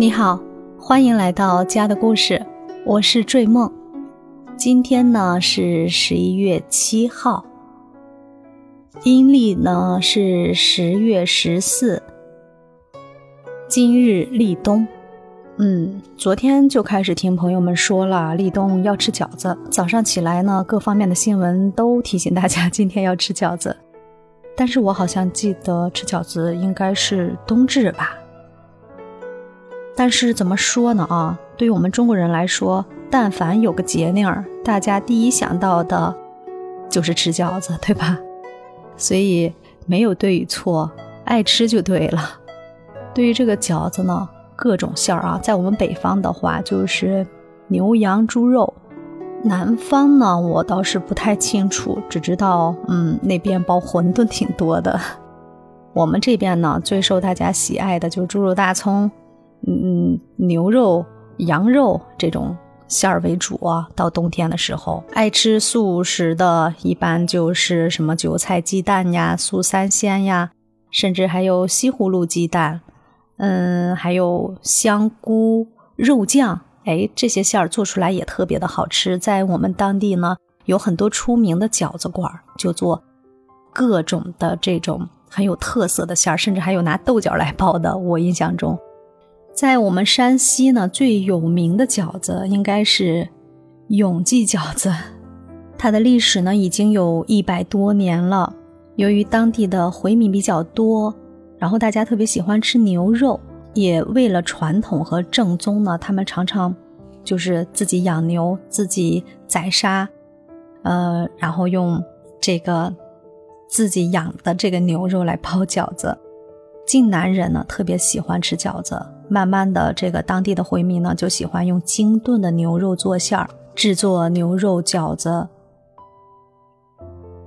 你好，欢迎来到家的故事，我是坠梦。今天呢是十一月七号，阴历呢是十月十四。今日立冬，嗯，昨天就开始听朋友们说了立冬要吃饺子。早上起来呢，各方面的新闻都提醒大家 今天要吃饺子，但是我好像记得吃饺子应该是冬至吧。但是怎么说呢啊？对于我们中国人来说，但凡有个节令儿，大家第一想到的，就是吃饺子，对吧？所以没有对与错，爱吃就对了。对于这个饺子呢，各种馅儿啊，在我们北方的话就是牛羊猪肉，南方呢我倒是不太清楚，只知道嗯那边包馄饨挺多的。我们这边呢最受大家喜爱的就是猪肉大葱。嗯，牛肉、羊肉这种馅儿为主啊。到冬天的时候，爱吃素食的，一般就是什么韭菜鸡蛋呀、素三鲜呀，甚至还有西葫芦鸡蛋，嗯，还有香菇肉酱。哎，这些馅儿做出来也特别的好吃。在我们当地呢，有很多出名的饺子馆，就做各种的这种很有特色的馅儿，甚至还有拿豆角来包的。我印象中。在我们山西呢，最有名的饺子应该是永济饺子，它的历史呢已经有一百多年了。由于当地的回民比较多，然后大家特别喜欢吃牛肉，也为了传统和正宗呢，他们常常就是自己养牛，自己宰杀，呃，然后用这个自己养的这个牛肉来包饺子。晋南人呢特别喜欢吃饺子。慢慢的，这个当地的回民呢，就喜欢用精炖的牛肉做馅儿，制作牛肉饺子。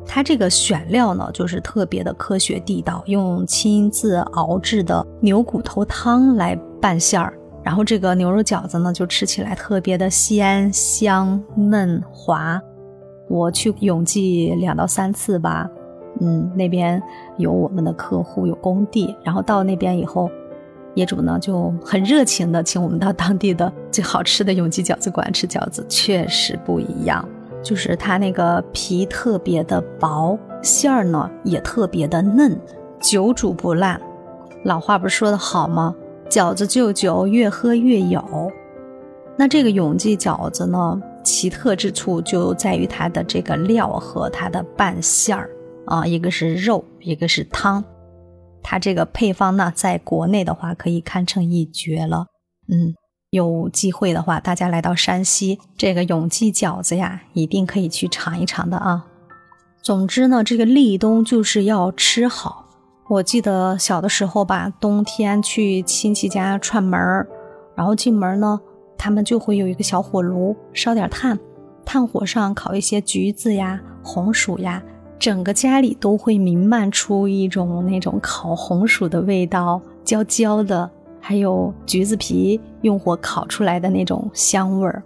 它这个选料呢，就是特别的科学地道，用亲自熬制的牛骨头汤来拌馅儿，然后这个牛肉饺子呢，就吃起来特别的鲜香嫩滑。我去永济两到三次吧，嗯，那边有我们的客户，有工地，然后到那边以后。业主呢就很热情的请我们到当地的最好吃的永吉饺子馆吃饺子，确实不一样，就是它那个皮特别的薄，馅儿呢也特别的嫩，久煮不烂。老话不是说的好吗？饺子就酒，越喝越有。那这个永记饺子呢，奇特之处就在于它的这个料和它的拌馅儿啊，一个是肉，一个是汤。它这个配方呢，在国内的话可以堪称一绝了。嗯，有机会的话，大家来到山西，这个永记饺子呀，一定可以去尝一尝的啊。总之呢，这个立冬就是要吃好。我记得小的时候吧，冬天去亲戚家串门儿，然后进门呢，他们就会有一个小火炉，烧点炭，炭火上烤一些橘子呀、红薯呀。整个家里都会弥漫出一种那种烤红薯的味道，焦焦的，还有橘子皮用火烤出来的那种香味儿，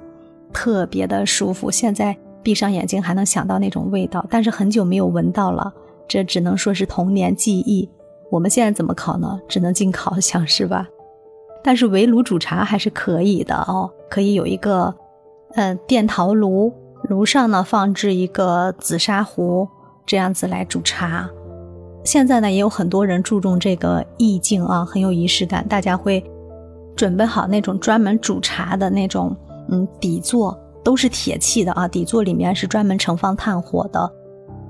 特别的舒服。现在闭上眼睛还能想到那种味道，但是很久没有闻到了，这只能说是童年记忆。我们现在怎么烤呢？只能进烤箱是吧？但是围炉煮茶还是可以的哦，可以有一个嗯电陶炉，炉上呢放置一个紫砂壶。这样子来煮茶，现在呢也有很多人注重这个意境啊，很有仪式感。大家会准备好那种专门煮茶的那种，嗯，底座都是铁器的啊，底座里面是专门盛放炭火的，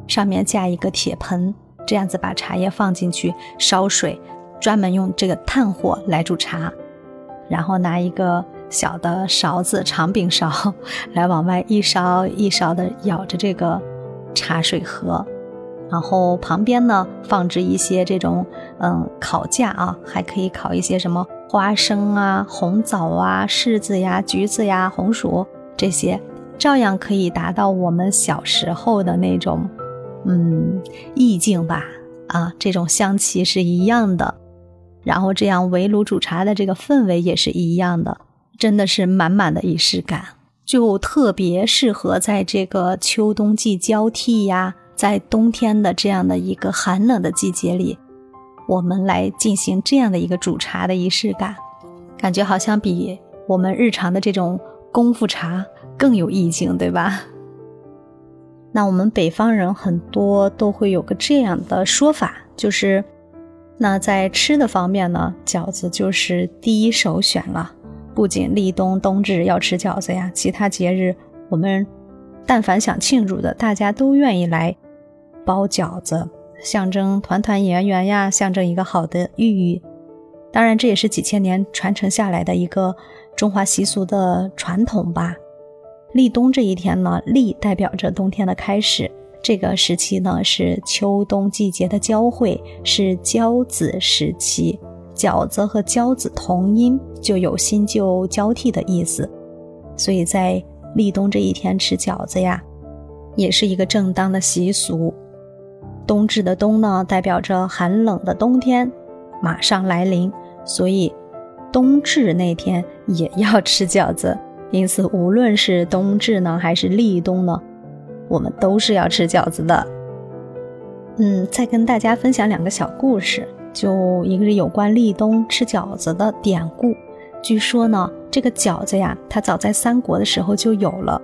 上面架一个铁盆，这样子把茶叶放进去烧水，专门用这个炭火来煮茶，然后拿一个小的勺子长柄勺 来往外一勺一勺的舀着这个。茶水喝，然后旁边呢放置一些这种嗯烤架啊，还可以烤一些什么花生啊、红枣啊、柿子呀、橘子呀、红薯这些，照样可以达到我们小时候的那种嗯意境吧啊，这种香气是一样的，然后这样围炉煮茶的这个氛围也是一样的，真的是满满的仪式感。就特别适合在这个秋冬季交替呀，在冬天的这样的一个寒冷的季节里，我们来进行这样的一个煮茶的仪式感。感觉好像比我们日常的这种功夫茶更有意境，对吧？那我们北方人很多都会有个这样的说法，就是，那在吃的方面呢，饺子就是第一首选了。不仅立冬冬至要吃饺子呀，其他节日我们但凡想庆祝的，大家都愿意来包饺子，象征团团圆圆呀，象征一个好的寓意。当然，这也是几千年传承下来的一个中华习俗的传统吧。立冬这一天呢，立代表着冬天的开始，这个时期呢是秋冬季节的交汇，是交子时期。饺子和交子同音，就有新旧交替的意思，所以在立冬这一天吃饺子呀，也是一个正当的习俗。冬至的冬呢，代表着寒冷的冬天马上来临，所以冬至那天也要吃饺子。因此，无论是冬至呢，还是立冬呢，我们都是要吃饺子的。嗯，再跟大家分享两个小故事。就一个是有关立冬吃饺子的典故。据说呢，这个饺子呀，它早在三国的时候就有了。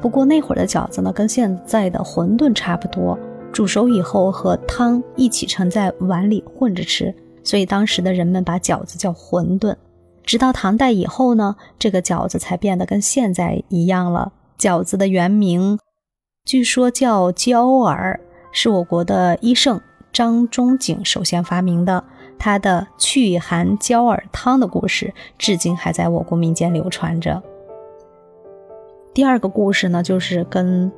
不过那会儿的饺子呢，跟现在的馄饨差不多，煮熟以后和汤一起盛在碗里混着吃，所以当时的人们把饺子叫馄饨。直到唐代以后呢，这个饺子才变得跟现在一样了。饺子的原名，据说叫焦耳，是我国的医圣。张仲景首先发明的，他的祛寒焦耳汤的故事，至今还在我国民间流传着。第二个故事呢，就是跟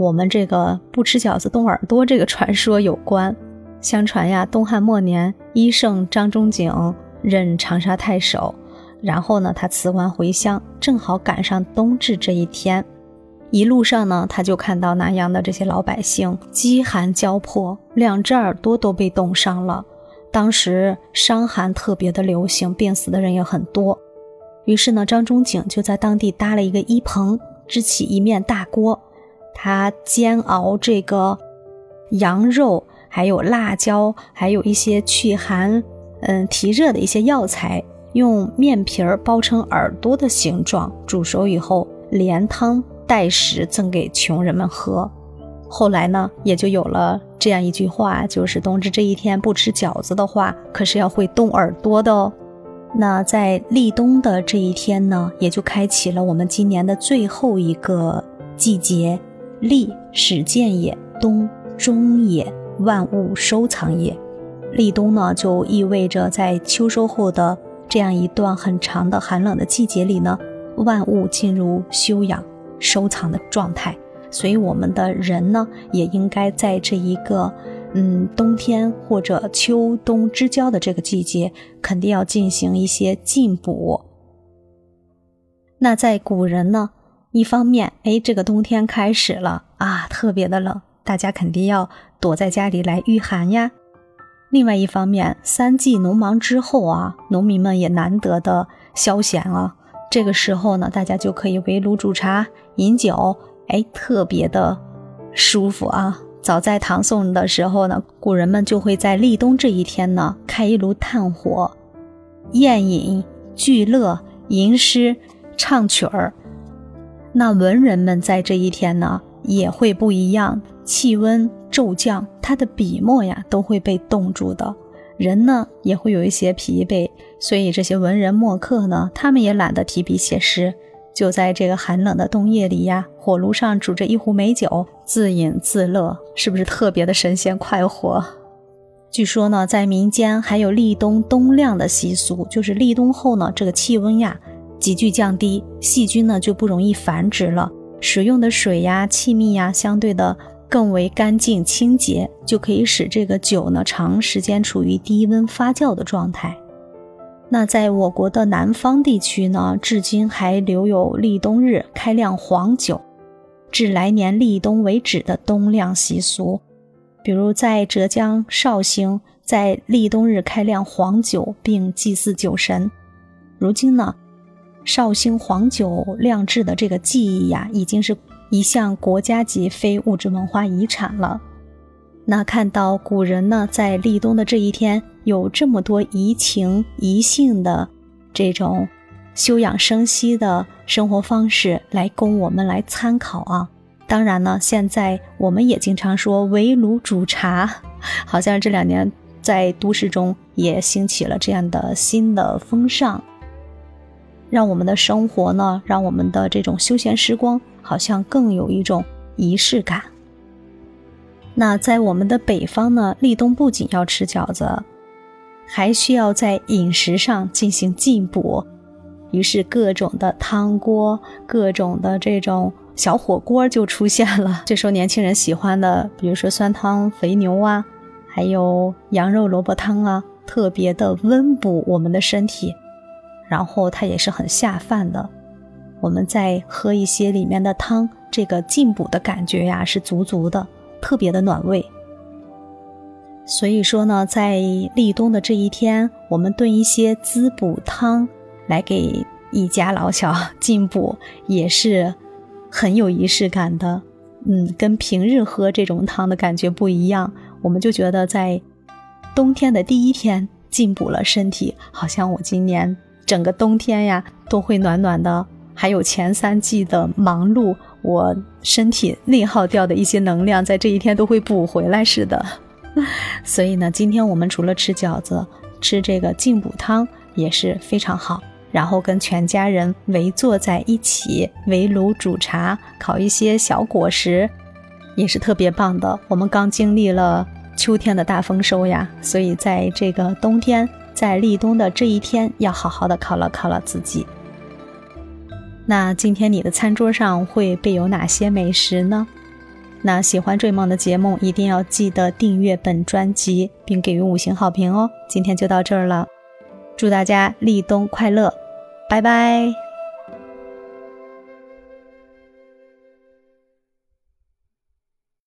我们这个不吃饺子动耳朵这个传说有关。相传呀，东汉末年，医圣张仲景任长沙太守，然后呢，他辞官回乡，正好赶上冬至这一天。一路上呢，他就看到南阳的这些老百姓饥寒交迫，两只耳朵都被冻伤了。当时伤寒特别的流行，病死的人也很多。于是呢，张仲景就在当地搭了一个衣棚，支起一面大锅，他煎熬这个羊肉，还有辣椒，还有一些祛寒、嗯提热的一些药材，用面皮儿包成耳朵的形状，煮熟以后连汤。带食赠给穷人们喝，后来呢，也就有了这样一句话，就是冬至这一天不吃饺子的话，可是要会冻耳朵的哦。那在立冬的这一天呢，也就开启了我们今年的最后一个季节。立始建也，冬终也，万物收藏也。立冬呢，就意味着在秋收后的这样一段很长的寒冷的季节里呢，万物进入休养。收藏的状态，所以我们的人呢，也应该在这一个，嗯，冬天或者秋冬之交的这个季节，肯定要进行一些进补。那在古人呢，一方面，哎，这个冬天开始了啊，特别的冷，大家肯定要躲在家里来御寒呀。另外一方面，三季农忙之后啊，农民们也难得的消闲了。这个时候呢，大家就可以围炉煮茶、饮酒，哎，特别的舒服啊！早在唐宋的时候呢，古人们就会在立冬这一天呢，开一炉炭火，宴饮聚乐、吟诗唱曲儿。那文人们在这一天呢，也会不一样，气温骤降，他的笔墨呀都会被冻住的。人呢也会有一些疲惫，所以这些文人墨客呢，他们也懒得提笔写诗，就在这个寒冷的冬夜里呀，火炉上煮着一壶美酒，自饮自乐，是不是特别的神仙快活？据说呢，在民间还有立冬冬晾的习俗，就是立冬后呢，这个气温呀急剧降低，细菌呢就不容易繁殖了，使用的水呀、气密呀，相对的。更为干净清洁，就可以使这个酒呢长时间处于低温发酵的状态。那在我国的南方地区呢，至今还留有立冬日开酿黄酒，至来年立冬为止的冬酿习俗。比如在浙江绍兴，在立冬日开酿黄酒并祭祀酒神。如今呢，绍兴黄酒酿制的这个技艺呀，已经是。一项国家级非物质文化遗产了。那看到古人呢，在立冬的这一天有这么多怡情怡性的这种休养生息的生活方式来供我们来参考啊。当然呢，现在我们也经常说围炉煮茶，好像这两年在都市中也兴起了这样的新的风尚，让我们的生活呢，让我们的这种休闲时光好像更有一种仪式感。那在我们的北方呢，立冬不仅要吃饺子，还需要在饮食上进行进补，于是各种的汤锅，各种的这种。小火锅就出现了。这时候年轻人喜欢的，比如说酸汤肥牛啊，还有羊肉萝卜汤啊，特别的温补我们的身体，然后它也是很下饭的。我们再喝一些里面的汤，这个进补的感觉呀是足足的，特别的暖胃。所以说呢，在立冬的这一天，我们炖一些滋补汤，来给一家老小 进补，也是。很有仪式感的，嗯，跟平日喝这种汤的感觉不一样。我们就觉得在冬天的第一天进补了身体，好像我今年整个冬天呀都会暖暖的，还有前三季的忙碌，我身体内耗掉的一些能量，在这一天都会补回来似的。所以呢，今天我们除了吃饺子，吃这个进补汤也是非常好。然后跟全家人围坐在一起，围炉煮茶，烤一些小果实，也是特别棒的。我们刚经历了秋天的大丰收呀，所以在这个冬天，在立冬的这一天，要好好的犒劳犒劳自己。那今天你的餐桌上会备有哪些美食呢？那喜欢追梦的节目，一定要记得订阅本专辑，并给予五星好评哦。今天就到这儿了，祝大家立冬快乐！拜拜。